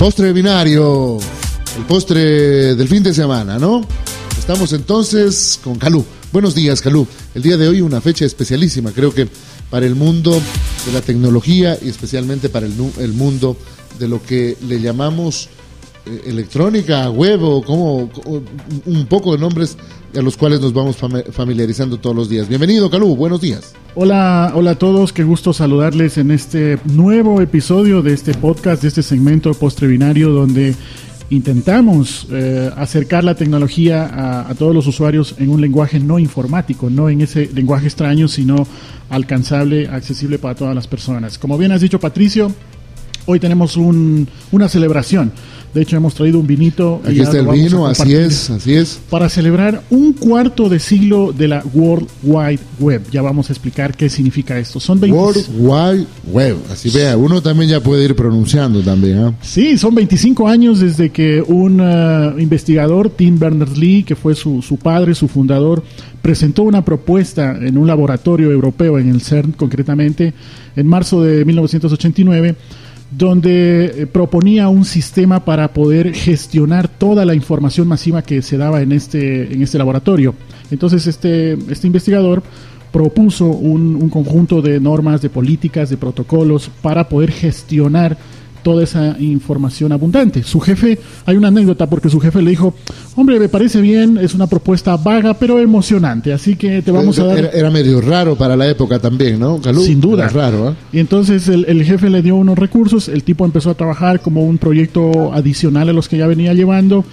postre binario, el postre del fin de semana, ¿no? Estamos entonces con Calú. Buenos días, Calú. El día de hoy una fecha especialísima, creo que para el mundo de la tecnología y especialmente para el, el mundo de lo que le llamamos electrónica, web o como un poco de nombres a los cuales nos vamos familiarizando todos los días. Bienvenido, Calú, buenos días. Hola, hola a todos, qué gusto saludarles en este nuevo episodio de este podcast, de este segmento postrebinario donde intentamos eh, acercar la tecnología a, todos los usuarios en un lenguaje no informático, no en ese lenguaje extraño, sino alcanzable, accesible para todas las personas. Como bien has dicho Patricio, hoy tenemos un, una celebración. De hecho, hemos traído un vinito. Aquí está el vino, así es, así es. Para celebrar un cuarto de siglo de la World Wide Web. Ya vamos a explicar qué significa esto. Son 20... World Wide Web, así vea, uno también ya puede ir pronunciando también. ¿eh? Sí, son 25 años desde que un uh, investigador, Tim Berners-Lee, que fue su, su padre, su fundador, presentó una propuesta en un laboratorio europeo, en el CERN concretamente, en marzo de 1989 donde eh, proponía un sistema para poder gestionar toda la información masiva que se daba en este, en este laboratorio. Entonces este, este investigador propuso un, un conjunto de normas, de políticas, de protocolos para poder gestionar toda esa información abundante. Su jefe, hay una anécdota porque su jefe le dijo, hombre, me parece bien, es una propuesta vaga pero emocionante, así que te vamos a dar... Era, medio raro para la época también, ¿no? Sin duda. raro, ¿eh? Y entonces el, el, jefe le dio unos recursos, el tipo empezó a trabajar como un proyecto adicional a los que ya venía llevando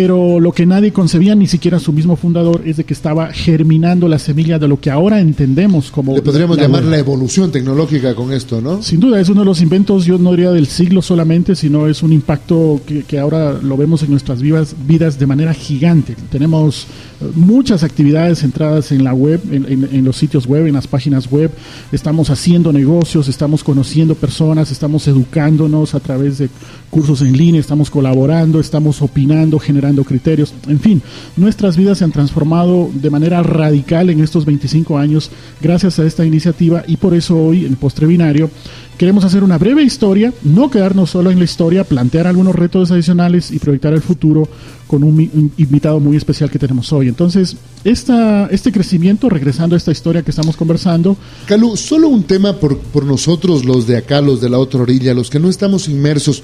pero lo que nadie concebía, ni siquiera su mismo fundador, es de que estaba germinando la semilla de lo que ahora entendemos como... Le podríamos llamar la evolución tecnológica con esto, ¿no? Sin duda, es uno de los inventos, yo no diría del siglo solamente, sino es un impacto que, que ahora lo vemos en nuestras vidas, vidas de manera gigante. Tenemos eh, muchas actividades centradas en la web, en, en, en los sitios web, en las páginas web, estamos haciendo negocios, estamos conociendo personas, estamos educándonos a través de cursos en línea, estamos colaborando, estamos opinando, generando criterios. En fin, nuestras vidas se han transformado de manera radical en estos 25 años gracias a esta iniciativa y por eso hoy en Postre Binario queremos hacer una breve historia, no quedarnos solo en la historia, plantear algunos retos adicionales y proyectar el futuro con un, invitado muy especial que tenemos hoy. Entonces, esta, este crecimiento, regresando a esta historia que estamos conversando. Calu, solo un tema por, por nosotros, los de acá, los de la otra orilla, los que no estamos inmersos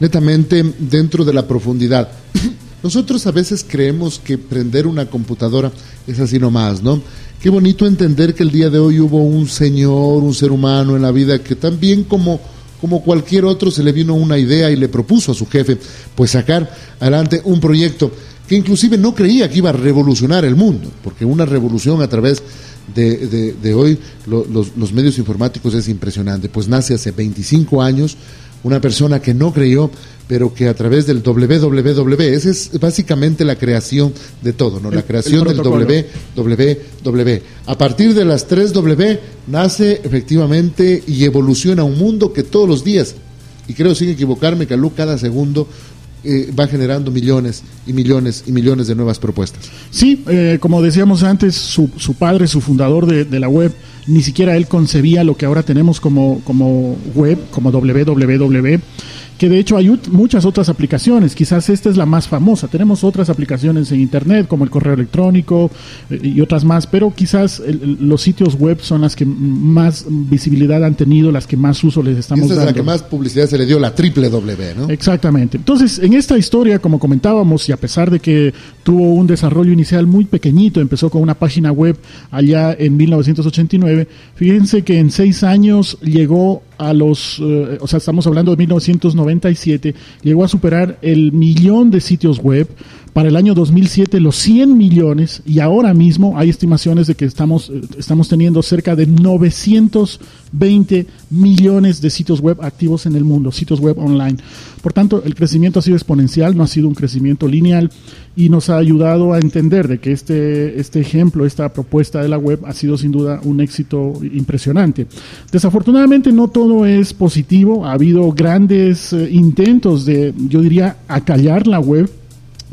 netamente dentro de la profundidad. Nosotros a veces creemos que prender una computadora es así nomás, ¿no? Qué bonito entender que el día de hoy hubo un señor, un ser humano en la vida que también como, como cualquier otro se le vino una idea y le propuso a su jefe pues sacar adelante un proyecto que inclusive no creía que iba a revolucionar el mundo, porque una revolución a través de, de, hoy los, los medios informáticos es impresionante, pues nace hace 25 años una persona que no creyó, pero que a través del www, esa es básicamente la creación de todo, ¿no? La creación del www. A partir de las tres W nace efectivamente y evoluciona un mundo que todos los días, y creo sin equivocarme, Calú, cada segundo eh, va generando millones y millones y millones de nuevas propuestas. Sí, eh, como decíamos antes, su, su padre, su fundador de, de, la web, ni siquiera él concebía lo que ahora tenemos como, como web, como www que de hecho hay muchas otras aplicaciones, quizás esta es la más famosa, tenemos otras aplicaciones en Internet como el correo electrónico eh, y otras más, pero quizás el, los sitios web son las que más visibilidad han tenido, las que más uso les estamos Esta dando. es la que más publicidad se le dio, la triple W, ¿no? Exactamente. Entonces, en esta historia, como comentábamos, y a pesar de que tuvo un desarrollo inicial muy pequeñito, empezó con una página web allá en 1989, fíjense que en seis años llegó a los, eh, o sea, estamos hablando de 1997, llegó a superar el millón de sitios web, para el año 2007 los 100 millones y ahora mismo hay estimaciones de que estamos, eh, estamos teniendo cerca de 920 millones de sitios web activos en el mundo, sitios web online. Por tanto, el crecimiento ha sido exponencial, no ha sido un crecimiento lineal y nos ha ayudado a entender de que este, este ejemplo, esta propuesta de la web ha sido sin duda un éxito impresionante. Desafortunadamente no todo es positivo, ha habido grandes eh, intentos de, yo diría, acallar la web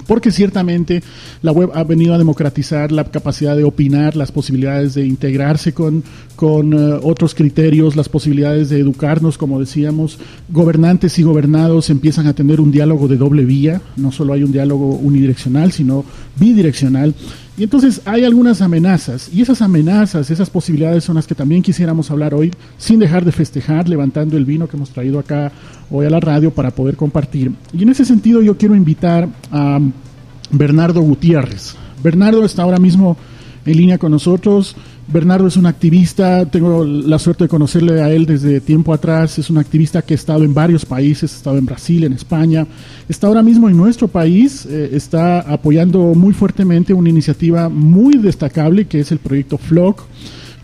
porque ciertamente la web ha venido a democratizar la capacidad de opinar, las posibilidades de integrarse con, con eh, otros criterios, las posibilidades de educarnos, como decíamos, gobernantes y gobernados empiezan a tener un diálogo de doble vía, no solo hay un diálogo unidireccional, sino bidireccional. Y entonces hay algunas amenazas, y esas amenazas, esas posibilidades son las que también quisiéramos hablar hoy, sin dejar de festejar, levantando el vino que hemos traído acá hoy a la radio para poder compartir. Y en ese sentido yo quiero invitar a Bernardo Gutiérrez. Bernardo está ahora mismo en línea con nosotros. Bernardo es un activista, tengo la suerte de conocerle a él desde tiempo atrás, es un activista que ha estado en varios países, ha estado en Brasil, en España, está ahora mismo en nuestro país, eh, está apoyando muy fuertemente una iniciativa muy destacable que es el proyecto FLOC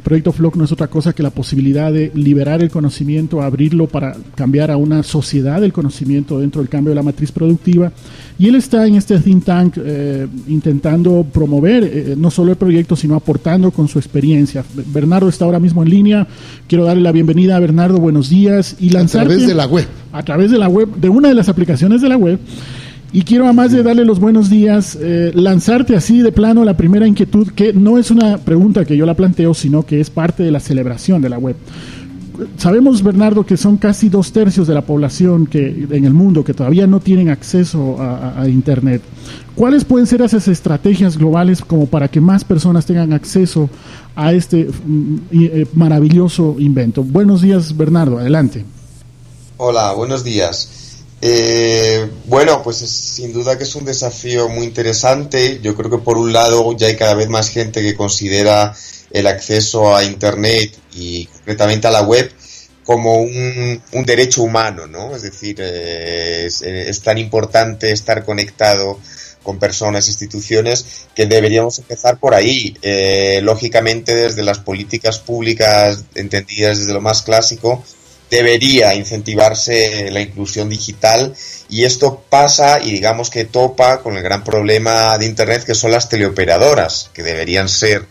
proyecto Flock no es otra cosa que la posibilidad de liberar el conocimiento, abrirlo para cambiar a una sociedad del conocimiento dentro del cambio de la matriz productiva. Y él está en este think tank eh, intentando promover eh, no solo el proyecto, sino aportando con su experiencia. Bernardo está ahora mismo en línea. Quiero darle la bienvenida a Bernardo. Buenos días. Y lanzarte, a través de la web. A través de la web, de una de las aplicaciones de la web. Y quiero, además de darle los buenos días, eh, lanzarte así de plano la primera inquietud, que no es una pregunta que yo la planteo, sino que es parte de la celebración de la web. Sabemos, Bernardo, que son casi dos tercios de la población que, en el mundo que todavía no tienen acceso a, Internet. ¿Cuáles pueden ser esas estrategias globales como para que más personas tengan acceso a este mm, eh, maravilloso invento? Buenos días, Bernardo. Adelante. Hola, buenos días. Eh, bueno, pues sin duda que es un desafío muy interesante. Yo creo que por un lado ya hay cada vez más gente que considera el acceso a Internet y concretamente a la web como un, derecho humano, ¿no? Es decir, eh, es, tan importante estar conectado con personas, instituciones, que deberíamos empezar por ahí. Eh, lógicamente, desde las políticas públicas entendidas desde lo más clásico, debería incentivarse la inclusión digital y esto pasa y digamos que topa con el gran problema de Internet que son las teleoperadoras, que deberían ser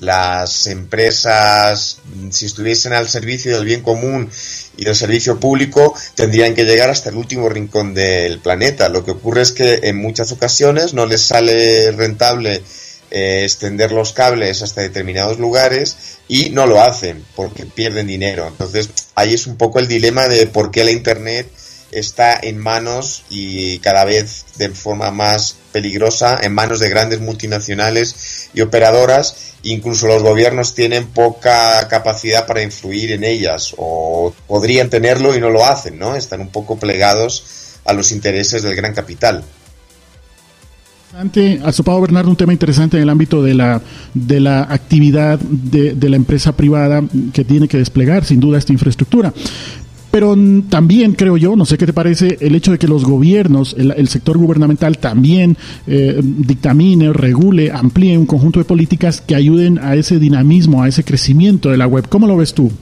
las empresas, si estuviesen al servicio del bien común y del servicio público, tendrían que llegar hasta el último rincón del planeta. Lo que ocurre es que en muchas ocasiones no les sale rentable eh, extender los cables hasta determinados lugares y no lo hacen porque pierden dinero. Entonces ahí es un poco el dilema de por qué la Internet está en manos y cada vez de forma más peligrosa en manos de grandes multinacionales y operadoras. Incluso los gobiernos tienen poca capacidad para influir en ellas o podrían tenerlo y no lo hacen, ¿no? Están un poco plegados a los intereses del gran capital. Ha sopado Bernardo un tema interesante en el ámbito de la, de la actividad de, de la empresa privada que tiene que desplegar sin duda esta infraestructura. Pero también creo yo, no sé qué te parece, el hecho de que los gobiernos, el, sector gubernamental también eh, dictamine, regule, amplíe un conjunto de políticas que ayuden a ese dinamismo, a ese crecimiento de la web. ¿Cómo lo ves tú?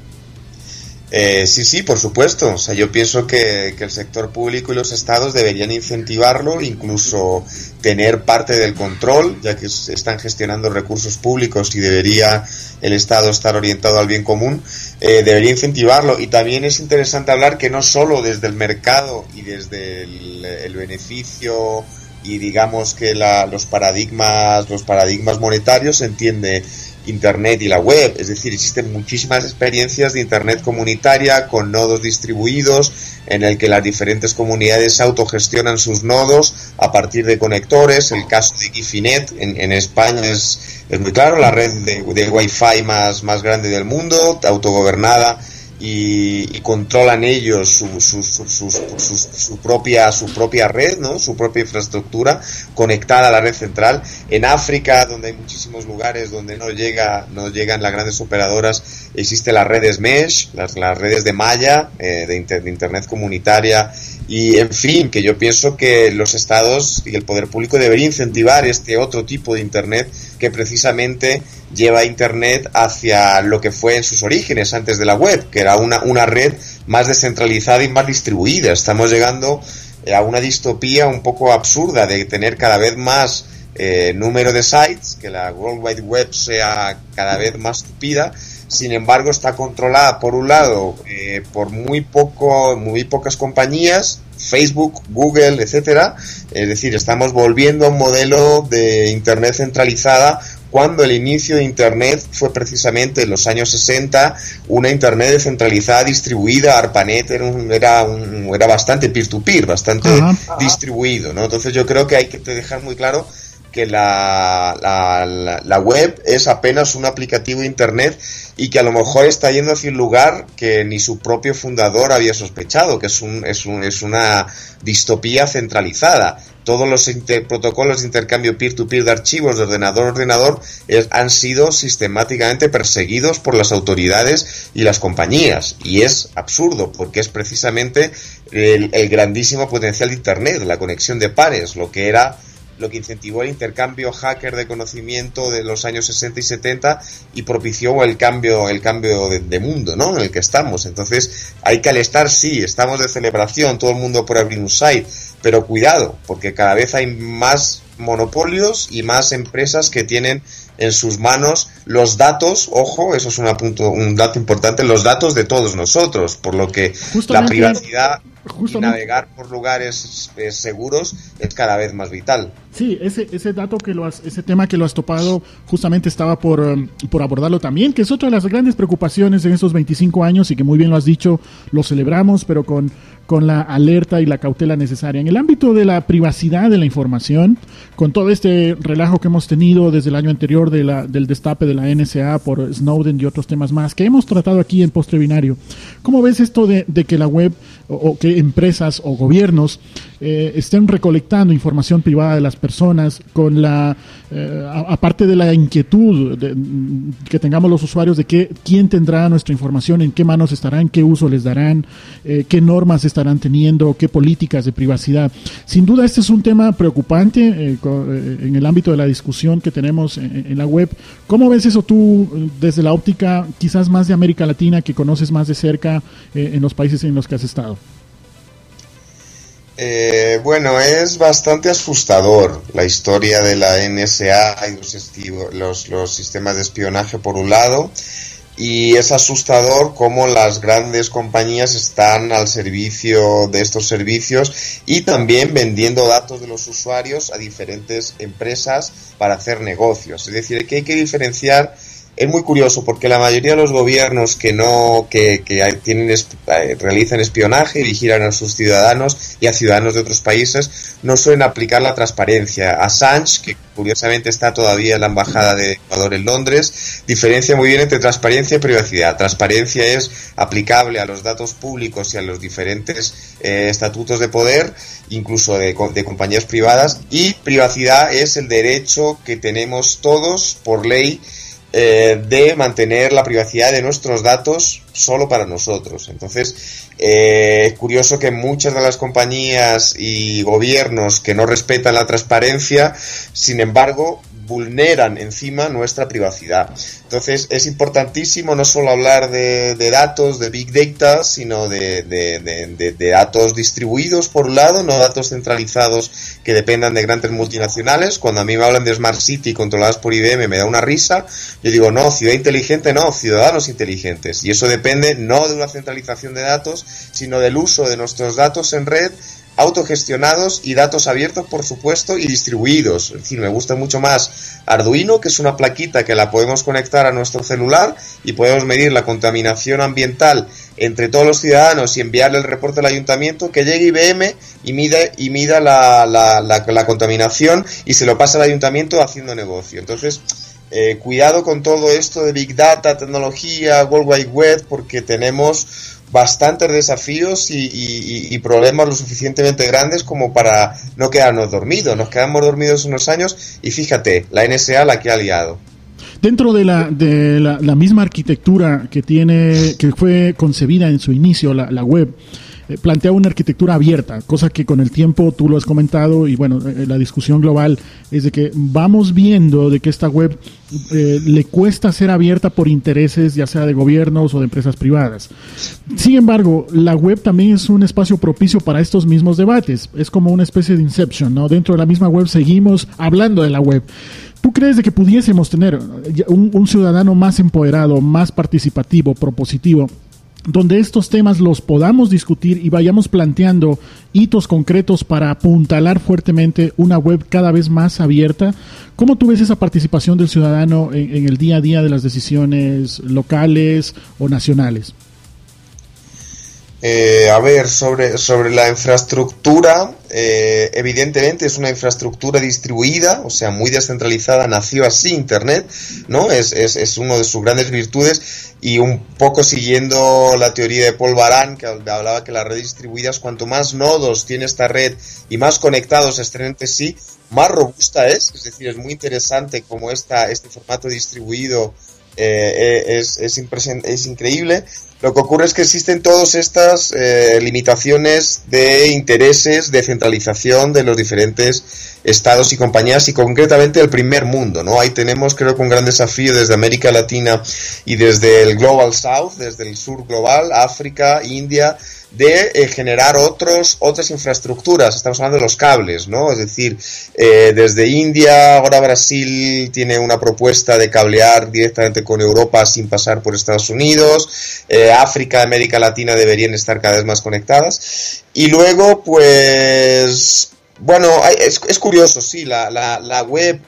Eh, sí, sí, por supuesto. O sea, yo pienso que, el sector público y los estados deberían incentivarlo, incluso tener parte del control, ya que están gestionando recursos públicos y debería el Estado estar orientado al bien común, eh, debería incentivarlo. Y también es interesante hablar que no solo desde el mercado y desde el, beneficio y digamos que los paradigmas los paradigmas monetarios se entiende Internet y la web. Es decir, existen muchísimas experiencias de Internet comunitaria con nodos distribuidos en el que las diferentes comunidades autogestionan sus nodos a partir de conectores. El caso de Gifinet en, España es, es, muy claro, la red de, de Wi-Fi más grande del mundo, autogobernada y, controlan ellos su, su, su, su, propia su propia red no su propia infraestructura conectada a la red central. En África donde hay muchísimos lugares donde no llega no llegan las grandes operadoras existe las redes mesh las, las redes de malla eh, de, de internet comunitaria y en fin, que yo pienso que los estados y el poder público deberían incentivar este otro tipo de Internet que precisamente lleva Internet hacia lo que fue en sus orígenes antes de la web, que era una, una red más descentralizada y más distribuida. Estamos llegando a una distopía un poco absurda de tener cada vez más eh, número de sites, que la World Wide Web sea cada vez más tupida. Sin embargo, está controlada por un lado eh, por muy poco, muy pocas compañías, Facebook, Google, etcétera. Es decir, estamos volviendo a un modelo de Internet centralizada cuando el inicio de Internet fue precisamente en los años 60 una Internet descentralizada, distribuida, ARPANET era, era, era bastante peer-to-peer, bastante distribuido, ¿no? Entonces yo creo que hay que dejar muy claro que la, la, web es apenas un aplicativo de Internet y que a lo mejor está yendo hacia un lugar que ni su propio fundador había sospechado, que es, un, es, un, es una distopía centralizada. Todos los protocolos de intercambio peer-to-peer de archivos de ordenador a ordenador han sido sistemáticamente perseguidos por las autoridades y las compañías. Y es absurdo, porque es precisamente el grandísimo potencial de Internet, la conexión de pares, lo que era lo que incentivó el intercambio hacker de conocimiento de los años 60 y 70 y propició el cambio, el cambio de, mundo, ¿no? En el que estamos. Entonces, hay que alestar, sí, estamos de celebración, todo el mundo por abrir un site, pero cuidado, porque cada vez hay más monopolios y más empresas que tienen en sus manos los datos, ojo, eso es un, punto, un dato importante, los datos de todos nosotros, por lo que la privacidad y navegar por lugares eh, seguros es cada vez más vital. Sí, ese, ese dato que lo has, ese tema que lo has topado, justamente estaba por, um, por abordarlo también, que es otra de las grandes preocupaciones en estos 25 años y que muy bien lo has dicho, lo celebramos, pero con, con la alerta y la cautela necesaria. En el ámbito de la privacidad de la información, con todo este relajo que hemos tenido desde el año anterior de la, del destape de la NSA por Snowden y otros temas más que hemos tratado aquí en Postre Binario, ¿cómo ves esto de, que la web o, que empresas o gobiernos eh, estén recolectando información privada de las personas con la, eh, aparte de la inquietud que tengamos los usuarios de que, quién tendrá nuestra información, en qué manos estará, en qué uso les darán, eh, qué normas estarán teniendo, qué políticas de privacidad. Sin duda este es un tema preocupante eh, en el ámbito de la discusión que tenemos en, la web. ¿Cómo ves eso tú desde la óptica quizás más de América Latina que conoces más de cerca en los países en los que has estado? Bueno, es bastante asustador la historia de la NSA y los, los, sistemas de espionaje por un lado y es asustador cómo las grandes compañías están al servicio de estos servicios y también vendiendo datos de los usuarios a diferentes empresas para hacer negocios. Es decir, que hay que diferenciar es muy curioso porque la mayoría de los gobiernos que no que, que tienen eh, realizan espionaje y vigilan a sus ciudadanos y a ciudadanos de otros países no suelen aplicar la transparencia. Assange, que curiosamente está todavía en la embajada de Ecuador en Londres, diferencia muy bien entre transparencia y privacidad. Transparencia es aplicable a los datos públicos y a los diferentes eh, estatutos de poder, incluso de, de compañías privadas, y privacidad es el derecho que tenemos todos por ley eh, de mantener la privacidad de nuestros datos solo para nosotros. Entonces, eh, es curioso que muchas de las compañías y gobiernos que no respetan la transparencia, sin embargo, vulneran encima nuestra privacidad. Entonces es importantísimo no solo hablar de, datos, de big data, sino de, de, datos distribuidos por un lado, no datos centralizados que dependan de grandes multinacionales. Cuando a mí me hablan de Smart City controladas por IBM me da una risa. Yo digo, no, ciudad inteligente, no, ciudadanos inteligentes. Y eso depende no de una centralización de datos, sino del uso de nuestros datos en red autogestionados y datos abiertos, por supuesto, y distribuidos. Es decir, me gusta mucho más Arduino, que es una plaquita que la podemos conectar a nuestro celular y podemos medir la contaminación ambiental entre todos los ciudadanos y enviarle el reporte al ayuntamiento, que llegue IBM y mida, y mida la, la, la, contaminación y se lo pasa al ayuntamiento haciendo negocio. Entonces, eh, cuidado con todo esto de Big Data, tecnología, World Wide Web, porque tenemos bastantes desafíos y, problemas lo suficientemente grandes como para no quedarnos dormidos. Nos quedamos dormidos unos años y fíjate, la NSA la que ha liado. Dentro de la, de la, misma arquitectura que tiene, que fue concebida en su inicio, la, la web, plantea una arquitectura abierta, cosa que con el tiempo tú lo has comentado y bueno, eh, la discusión global es de que vamos viendo de que esta web le cuesta ser abierta por intereses ya sea de gobiernos o de empresas privadas. Sin embargo, la web también es un espacio propicio para estos mismos debates. Es como una especie de inception, ¿no? Dentro de la misma web seguimos hablando de la web. ¿Tú crees de que pudiésemos tener un, ciudadano más empoderado, más participativo, propositivo, donde estos temas los podamos discutir y vayamos planteando hitos concretos para apuntalar fuertemente una web cada vez más abierta. ¿Cómo tú ves esa participación del ciudadano en el día a día de las decisiones locales o nacionales? Eh, a ver, sobre, sobre la infraestructura, eh, evidentemente es una infraestructura distribuida, o sea, muy descentralizada, nació así Internet, ¿no? Es, es, es uno de sus grandes virtudes y un poco siguiendo la teoría de Paul Baran, que hablaba que las redes distribuidas, cuanto más nodos tiene esta red y más conectados estén entre sí, más robusta es, es decir, es muy interesante como esta, este formato distribuido eh, es, es, es increíble lo que ocurre es que existen todas estas eh, limitaciones de intereses, de centralización de los diferentes estados y compañías y concretamente el primer mundo, ¿no? Ahí tenemos creo que un gran desafío desde América Latina y desde el Global South, desde el sur global, África, India, de eh, generar otros, otras infraestructuras. Estamos hablando de los cables, ¿no? Es decir, eh, desde India, ahora Brasil tiene una propuesta de cablear directamente con Europa sin pasar por Estados Unidos. Eh, África, América Latina deberían estar cada vez más conectadas. Y luego, pues, bueno, es, es, curioso, sí, la, la, la web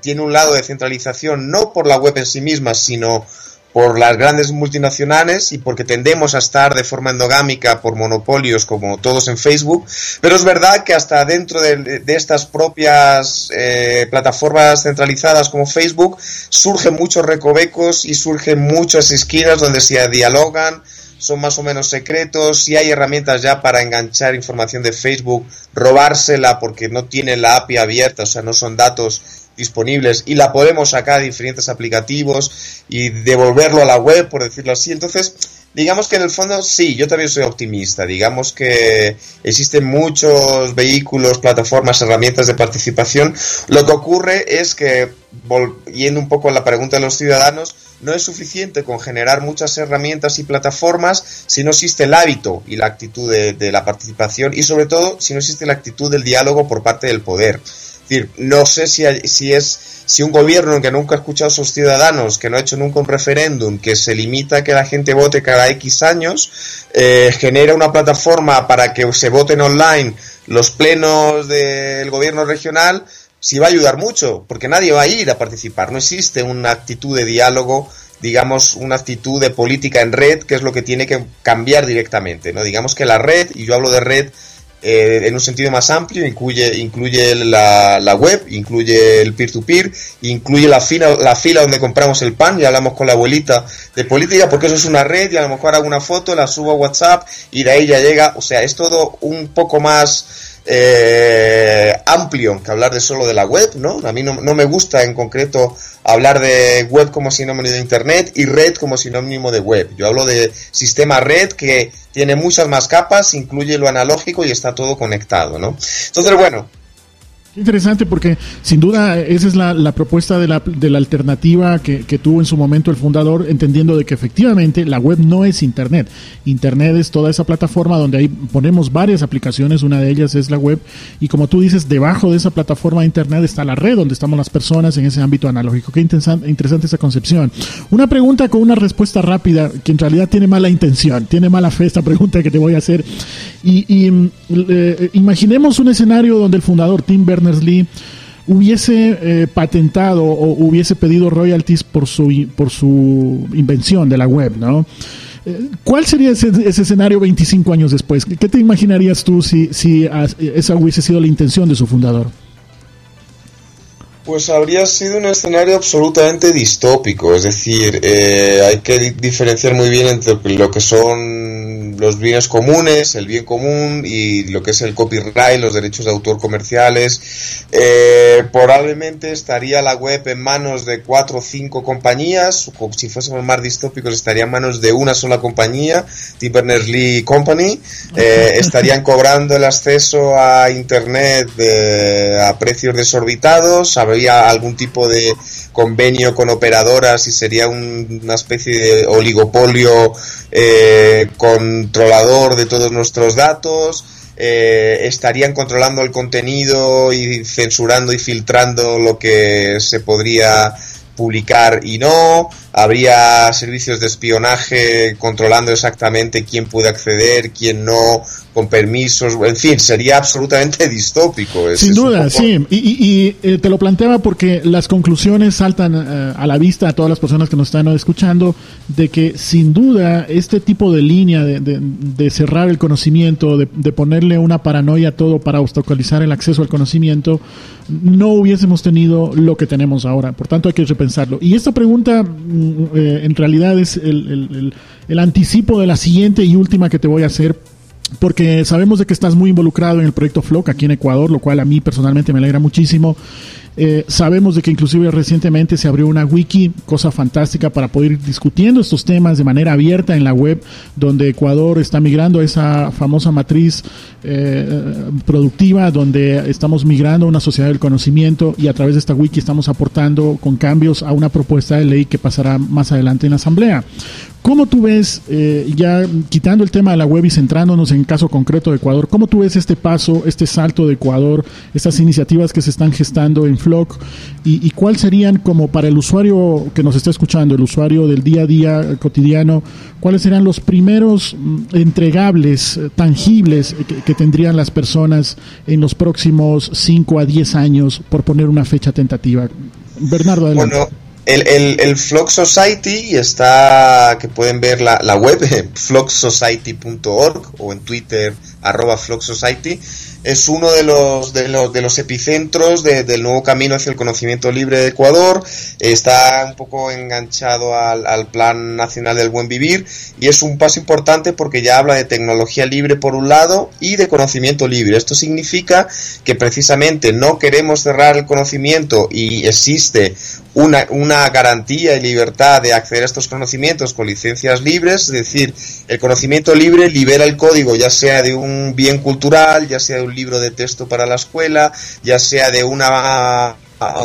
tiene un lado de centralización, no por la web en sí misma, sino por las grandes multinacionales y porque tendemos a estar de forma endogámica por monopolios como todos en Facebook, pero es verdad que hasta dentro de, estas propias eh, plataformas centralizadas como Facebook surgen muchos recovecos y surgen muchas esquinas donde se dialogan, son más o menos secretos, si hay herramientas ya para enganchar información de Facebook, robársela porque no tiene la API abierta, o sea, no son datos disponibles y la podemos sacar de diferentes aplicativos y devolverlo a la web, por decirlo así. Entonces, digamos que en el fondo sí, yo también soy optimista. Digamos que existen muchos vehículos, plataformas, herramientas de participación. Lo que ocurre es que, yendo un poco a la pregunta de los ciudadanos, no es suficiente con generar muchas herramientas y plataformas si no existe el hábito y la actitud de, de la participación y sobre todo si no existe la actitud del diálogo por parte del poder decir, no sé si, si es si un gobierno que nunca ha escuchado a sus ciudadanos, que no ha hecho nunca un referéndum, que se limita a que la gente vote cada X años, eh, genera una plataforma para que se voten online los plenos del gobierno regional, si va a ayudar mucho, porque nadie va a ir a participar. No existe una actitud de diálogo digamos, una actitud de política en red, que es lo que tiene que cambiar directamente, ¿no? Digamos que la red, y yo hablo de red eh, en un sentido más amplio, incluye, incluye la, la web, incluye el peer-to-peer, incluye la fila, la fila donde compramos el pan, y hablamos con la abuelita de política, porque eso es una red, y a lo mejor hago una foto, la subo a WhatsApp, y de ahí ya llega, o sea, es todo un poco más eh, amplio que hablar de solo de la web, ¿no? A mí no, no me gusta en concreto hablar de web como sinónimo de Internet y red como sinónimo de web. Yo hablo de sistema red que tiene muchas más capas, incluye lo analógico y está todo conectado, ¿no? Entonces, bueno, Interesante porque sin duda esa es la, propuesta de la, alternativa que, tuvo en su momento el fundador, entendiendo de que efectivamente la web no es Internet. Internet es toda esa plataforma donde ahí ponemos varias aplicaciones, una de ellas es la web, y como tú dices, debajo de esa plataforma de Internet está la red donde estamos las personas en ese ámbito analógico. Qué interesante, interesante esa concepción. Una pregunta con una respuesta rápida, que en realidad tiene mala intención, tiene mala fe esta pregunta que te voy a hacer. Y, mm, eh, imaginemos un escenario donde el fundador Tim Berners-Lee hubiese eh, patentado o hubiese pedido royalties por su, por su invención de la web, ¿no? Eh, ¿Cuál sería ese, escenario 25 años después? ¿Qué te imaginarías tú si, si esa hubiese sido la intención de su fundador? Pues habría sido un escenario absolutamente distópico, es decir, eh, hay que diferenciar muy bien entre lo que son los bienes comunes, el bien común y lo que es el copyright, los derechos de autor comerciales. Eh, probablemente estaría la web en manos de cuatro o cinco compañías, o si fuésemos más distópicos estaría en manos de una sola compañía, Tim Berners-Lee Company, eh, estarían cobrando el acceso a Internet a precios desorbitados, habría algún tipo de convenio con operadoras y sería una especie de oligopolio eh, controlador de todos nuestros datos. Eh, estarían controlando el contenido y censurando y filtrando lo que se podría publicar y no, habría servicios de espionaje controlando exactamente quién puede acceder, quién no, con permisos, en fin, sería absolutamente distópico. Sin duda, sí, y, eh, te lo planteaba porque las conclusiones saltan eh, a la vista a todas las personas que nos están escuchando de que sin duda este tipo de línea de, de, cerrar el conocimiento, de, de, ponerle una paranoia a todo para obstaculizar el acceso al conocimiento, no hubiésemos tenido lo que tenemos ahora. Por tanto, hay que repensarlo. Y esta pregunta eh, en realidad es el, el anticipo de la siguiente y última que te voy a hacer porque sabemos de que estás muy involucrado en el proyecto FLOC aquí en Ecuador, lo cual a mí personalmente me alegra muchísimo. Eh, sabemos de que inclusive recientemente se abrió una wiki, cosa fantástica para poder ir discutiendo estos temas de manera abierta en la web, donde Ecuador está migrando a esa famosa matriz eh, productiva, donde estamos migrando a una sociedad del conocimiento y a través de esta wiki estamos aportando con cambios a una propuesta de ley que pasará más adelante en la Asamblea. ¿Cómo tú ves, eh, ya quitando el tema de la web y centrándonos en caso concreto de Ecuador, cómo tú ves este paso, este salto de Ecuador, estas iniciativas que se están gestando en Flock y, cuáles serían como para el usuario que nos está escuchando, el usuario del día a día cotidiano, cuáles serían los primeros mm, entregables eh, tangibles que, tendrían las personas en los próximos 5 a 10 años, por poner una fecha tentativa? Bernardo, adelante. El, el, el Society está, que pueden ver la, la web, flocksociety.org o en Twitter, arroba Society es uno de los, de los, de los epicentros del nuevo camino hacia el conocimiento libre de Ecuador. Está un poco enganchado al, Plan Nacional del Buen Vivir y es un paso importante porque ya habla de tecnología libre por un lado y de conocimiento libre. Esto significa que precisamente no queremos cerrar el conocimiento y existe una, una garantía y libertad de acceder a estos conocimientos con licencias libres, es decir, el conocimiento libre libera el código ya sea de un bien cultural, ya sea de un libro de texto para la escuela, ya sea de una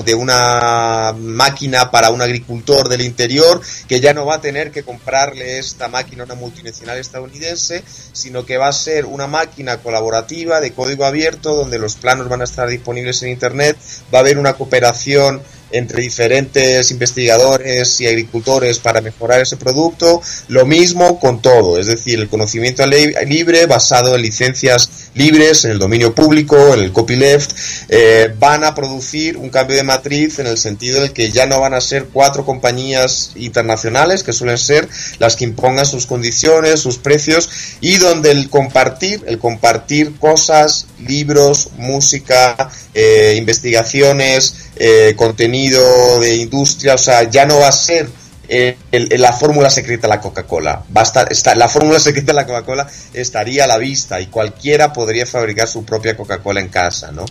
de una máquina para un agricultor del interior que ya no va a tener que comprarle esta máquina a una multinacional estadounidense, sino que va a ser una máquina colaborativa de código abierto donde los planos van a estar disponibles en Internet, va a haber una cooperación entre diferentes investigadores y agricultores para mejorar ese producto. Lo mismo con todo, es decir, el conocimiento libre basado en licencias libres, en el dominio público, en el copyleft, eh, van a producir un cambio de matriz en el sentido de que ya no van a ser cuatro compañías internacionales que suelen ser las que impongan sus condiciones, sus precios y donde el compartir, el compartir cosas, libros, música, eh, investigaciones, eh, contenido de industria, o sea, ya no va a ser eh, la fórmula secreta de la Coca-Cola. La fórmula secreta de la Coca-Cola estaría a la vista y cualquiera podría fabricar su propia Coca-Cola en casa, ¿no?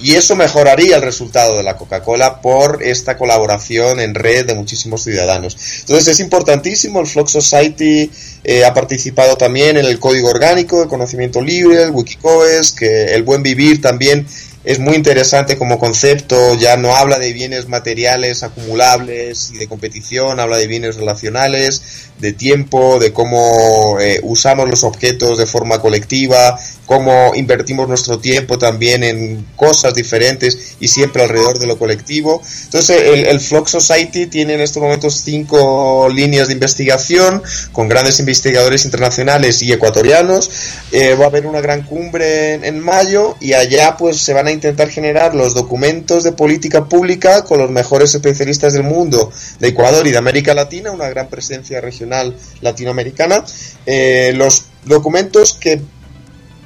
Y eso mejoraría el resultado de la Coca-Cola por esta colaboración en red de muchísimos ciudadanos. Entonces es importantísimo, el Flock Society eh, ha participado también en el Código Orgánico de Conocimiento Libre, el Wikicoes, que el Buen Vivir también es muy interesante como concepto, ya no habla de bienes materiales acumulables y de competición, habla de bienes relacionales, de tiempo, de cómo eh, usamos los objetos de forma colectiva, cómo invertimos nuestro tiempo también en cosas diferentes y siempre alrededor de lo colectivo. Entonces, el, el Flock Society tiene en estos momentos cinco líneas de investigación con grandes investigadores internacionales y ecuatorianos. Eh, va a haber una gran cumbre en, en mayo y allá pues se van a intentar generar los documentos de política pública con los mejores especialistas del mundo, de Ecuador y de América Latina, una gran presencia regional latinoamericana. Eh, los documentos que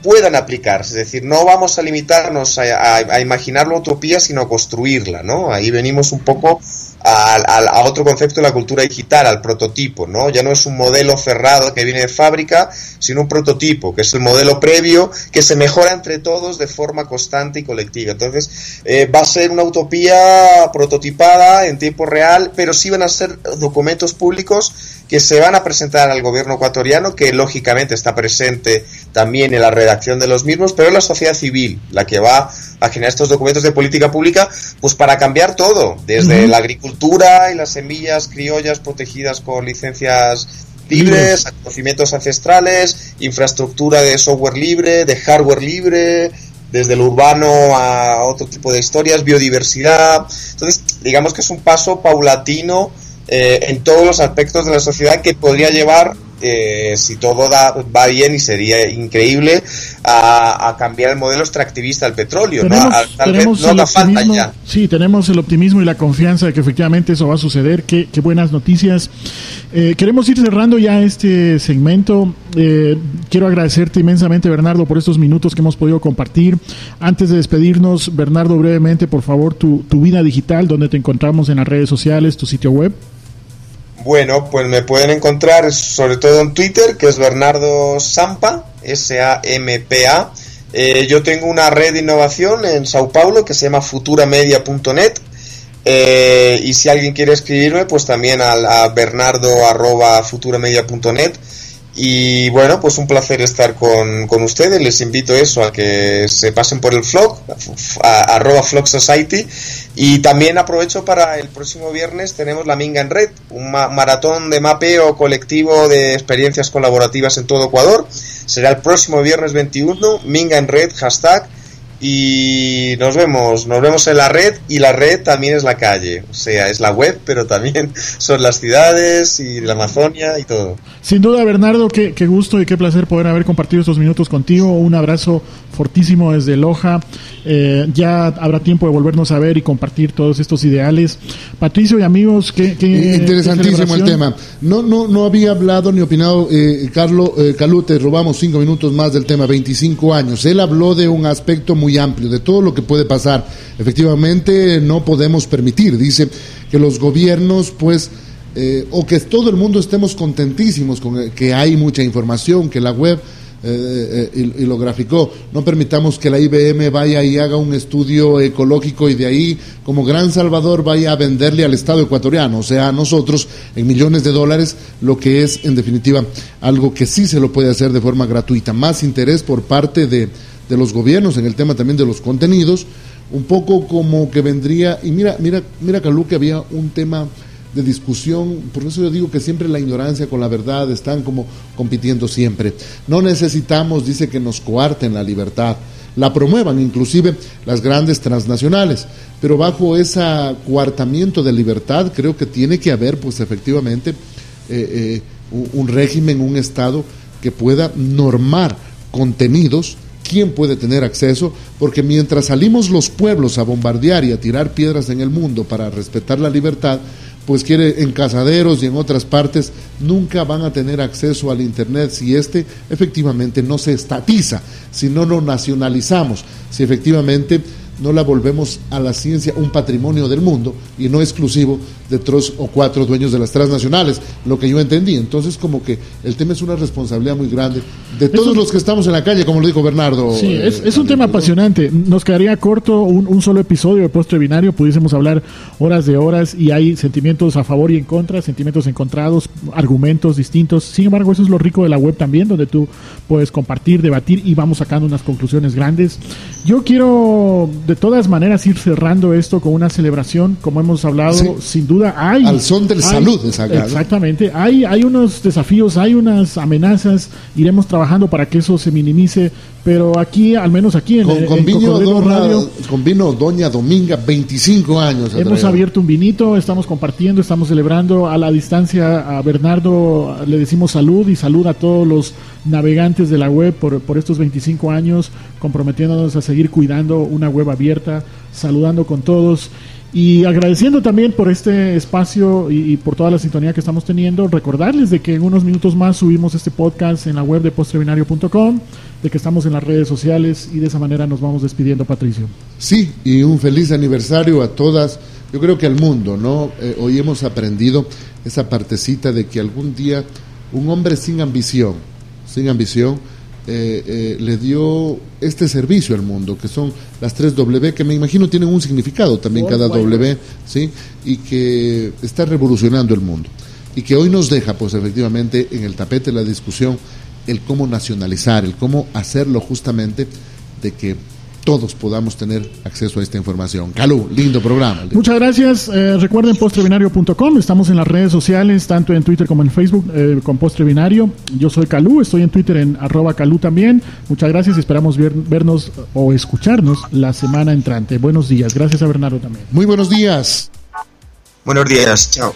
puedan aplicarse. Es decir, no vamos a limitarnos a, a, imaginar la utopía, sino a construirla, ¿no? Ahí venimos un poco a, a, otro concepto de la cultura digital, al prototipo, ¿no? Ya no es un modelo cerrado que viene de fábrica, sino un prototipo, que es el modelo previo que se mejora entre todos de forma constante y colectiva. Entonces, eh, va a ser una utopía prototipada en tiempo real, pero sí van a ser documentos públicos que se van a presentar al gobierno ecuatoriano, que lógicamente está presente también en la redacción de los mismos, pero es la sociedad civil la que va a generar estos documentos de política pública, pues para cambiar todo, desde la agricultura y las semillas criollas protegidas con licencias libres, conocimientos ancestrales, infraestructura de software libre, de hardware libre, desde lo urbano a otro tipo de historias, biodiversidad. Entonces, digamos que es un paso paulatino eh, en todos los aspectos de la sociedad que podría llevar, eh, si todo va bien y sería increíble, a, cambiar el modelo extractivista del petróleo. Tenemos, ¿no? falta ya. Sí, tenemos el optimismo y la confianza de que efectivamente eso va a suceder. Qué, qué buenas noticias. Eh, queremos ir cerrando ya este segmento. quiero agradecerte inmensamente, Bernardo, por estos minutos que hemos podido compartir. Antes de despedirnos, Bernardo, brevemente, por favor, tu, tu vida digital, donde te encontramos en las redes sociales, tu sitio web. Bueno, pues me pueden encontrar sobre todo en Twitter, que es Bernardo Sampa, S-A-M-P-A. Eh, yo tengo una red de innovación en Sao Paulo que se llama futuramedia.net. Eh, y si alguien quiere escribirme, pues también a, a bernardo.futuramedia.net. Y bueno, pues un placer estar con, con, ustedes. Les invito eso a que se pasen por el vlog, arroba Vlog Society. Y también aprovecho para el próximo viernes tenemos la Minga en Red, un maratón de mapeo colectivo de experiencias colaborativas en todo Ecuador. Será el próximo viernes 21, Minga en Red, hashtag y nos vemos, nos vemos en la red y la red también es la calle, o sea, es la web, pero también son las ciudades y la Amazonia y todo. Sin duda, Bernardo, qué, qué gusto y qué placer poder haber compartido estos minutos contigo. Un abrazo fortísimo desde Loja. Eh, ya habrá tiempo de volvernos a ver y compartir todos estos ideales. Patricio y amigos, qué, qué interesantísimo el tema. No, no, no había hablado ni opinado, eh, Carlos eh, Calute, robamos cinco minutos más del tema, 25 años. Él habló de un aspecto muy amplio, de todo lo que puede pasar. Efectivamente, no podemos permitir, dice, que los gobiernos, pues, eh, o que todo el mundo estemos contentísimos con que hay mucha información, que la web eh, eh, y, lo graficó. No permitamos que la IBM vaya y haga un estudio ecológico y de ahí, como gran salvador, vaya a venderle al Estado ecuatoriano, o sea, a nosotros, en millones de dólares, lo que es, en definitiva, algo que sí se lo puede hacer de forma gratuita. Más interés por parte de, de los gobiernos en el tema también de los contenidos, un poco como que vendría, y mira, mira, mira, Calú, que había un tema de discusión, por eso yo digo que siempre la ignorancia con la verdad están como compitiendo siempre. No necesitamos, dice, que nos coarten la libertad, la promuevan inclusive las grandes transnacionales, pero bajo ese coartamiento de libertad creo que tiene que haber, pues efectivamente, eh, eh, un régimen, un Estado que pueda normar contenidos. Quién puede tener acceso, porque mientras salimos los pueblos a bombardear y a tirar piedras en el mundo para respetar la libertad, pues quiere en casaderos y en otras partes nunca van a tener acceso al Internet si este efectivamente no se estatiza, si no lo nacionalizamos, si efectivamente no la volvemos a la ciencia un patrimonio del mundo y no exclusivo de tres o cuatro dueños de las transnacionales, lo que yo entendí. Entonces, como que el tema es una responsabilidad muy grande de todos los que estamos en la calle, como lo dijo Bernardo. Sí, es, eh, un tema apasionante. Nos quedaría corto un, solo episodio de postre binario, pudiésemos hablar horas de horas y hay sentimientos a favor y en contra, sentimientos encontrados, argumentos distintos. Sin embargo, eso es lo rico de la web también, donde tú puedes compartir, debatir y vamos sacando unas conclusiones grandes. Yo quiero de todas maneras ir cerrando esto con una celebración, como hemos hablado, sin duda hay... Al son del salud, Exactamente. Hay, hay unos desafíos, hay unas amenazas, iremos trabajando para que eso se minimice, pero aquí, al menos aquí en, con, con vino, Radio, con vino Doña Dominga, 25 años. Hemos abierto un vinito, estamos compartiendo, estamos celebrando a la distancia a Bernardo, le decimos salud y salud a todos los navegantes de la web por, por estos 25 años, comprometiéndonos a seguir cuidando una web abierta, saludando con todos. Y agradeciendo también por este espacio y, por toda la sintonía que estamos teniendo, recordarles de que en unos minutos más subimos este podcast en la web de postrebinario.com, de que estamos en las redes sociales y de esa manera nos vamos despidiendo, Patricio. Sí, y un feliz aniversario a todas, yo creo que al mundo, ¿no? Eh, hoy hemos aprendido esa partecita de que algún día un hombre sin ambición, sin ambición, eh, eh, le dio este servicio al mundo, que son las tres W, que me imagino tienen un significado también cada W, ¿sí? Y que está revolucionando el mundo. Y que hoy nos deja, pues efectivamente, en el tapete la discusión, el cómo nacionalizar, el cómo hacerlo justamente de que todos podamos tener acceso a esta información. Calú, lindo programa. Muchas gracias. Eh, recuerden postrebinario.com. Estamos en las redes sociales, tanto en Twitter como en Facebook, eh, con Postrebinario. Yo soy Calú, estoy en Twitter en arroba Calú también. Muchas gracias y esperamos vernos o escucharnos la semana entrante. Buenos días. Gracias a Bernardo también. Muy buenos días. Buenos días. Chao.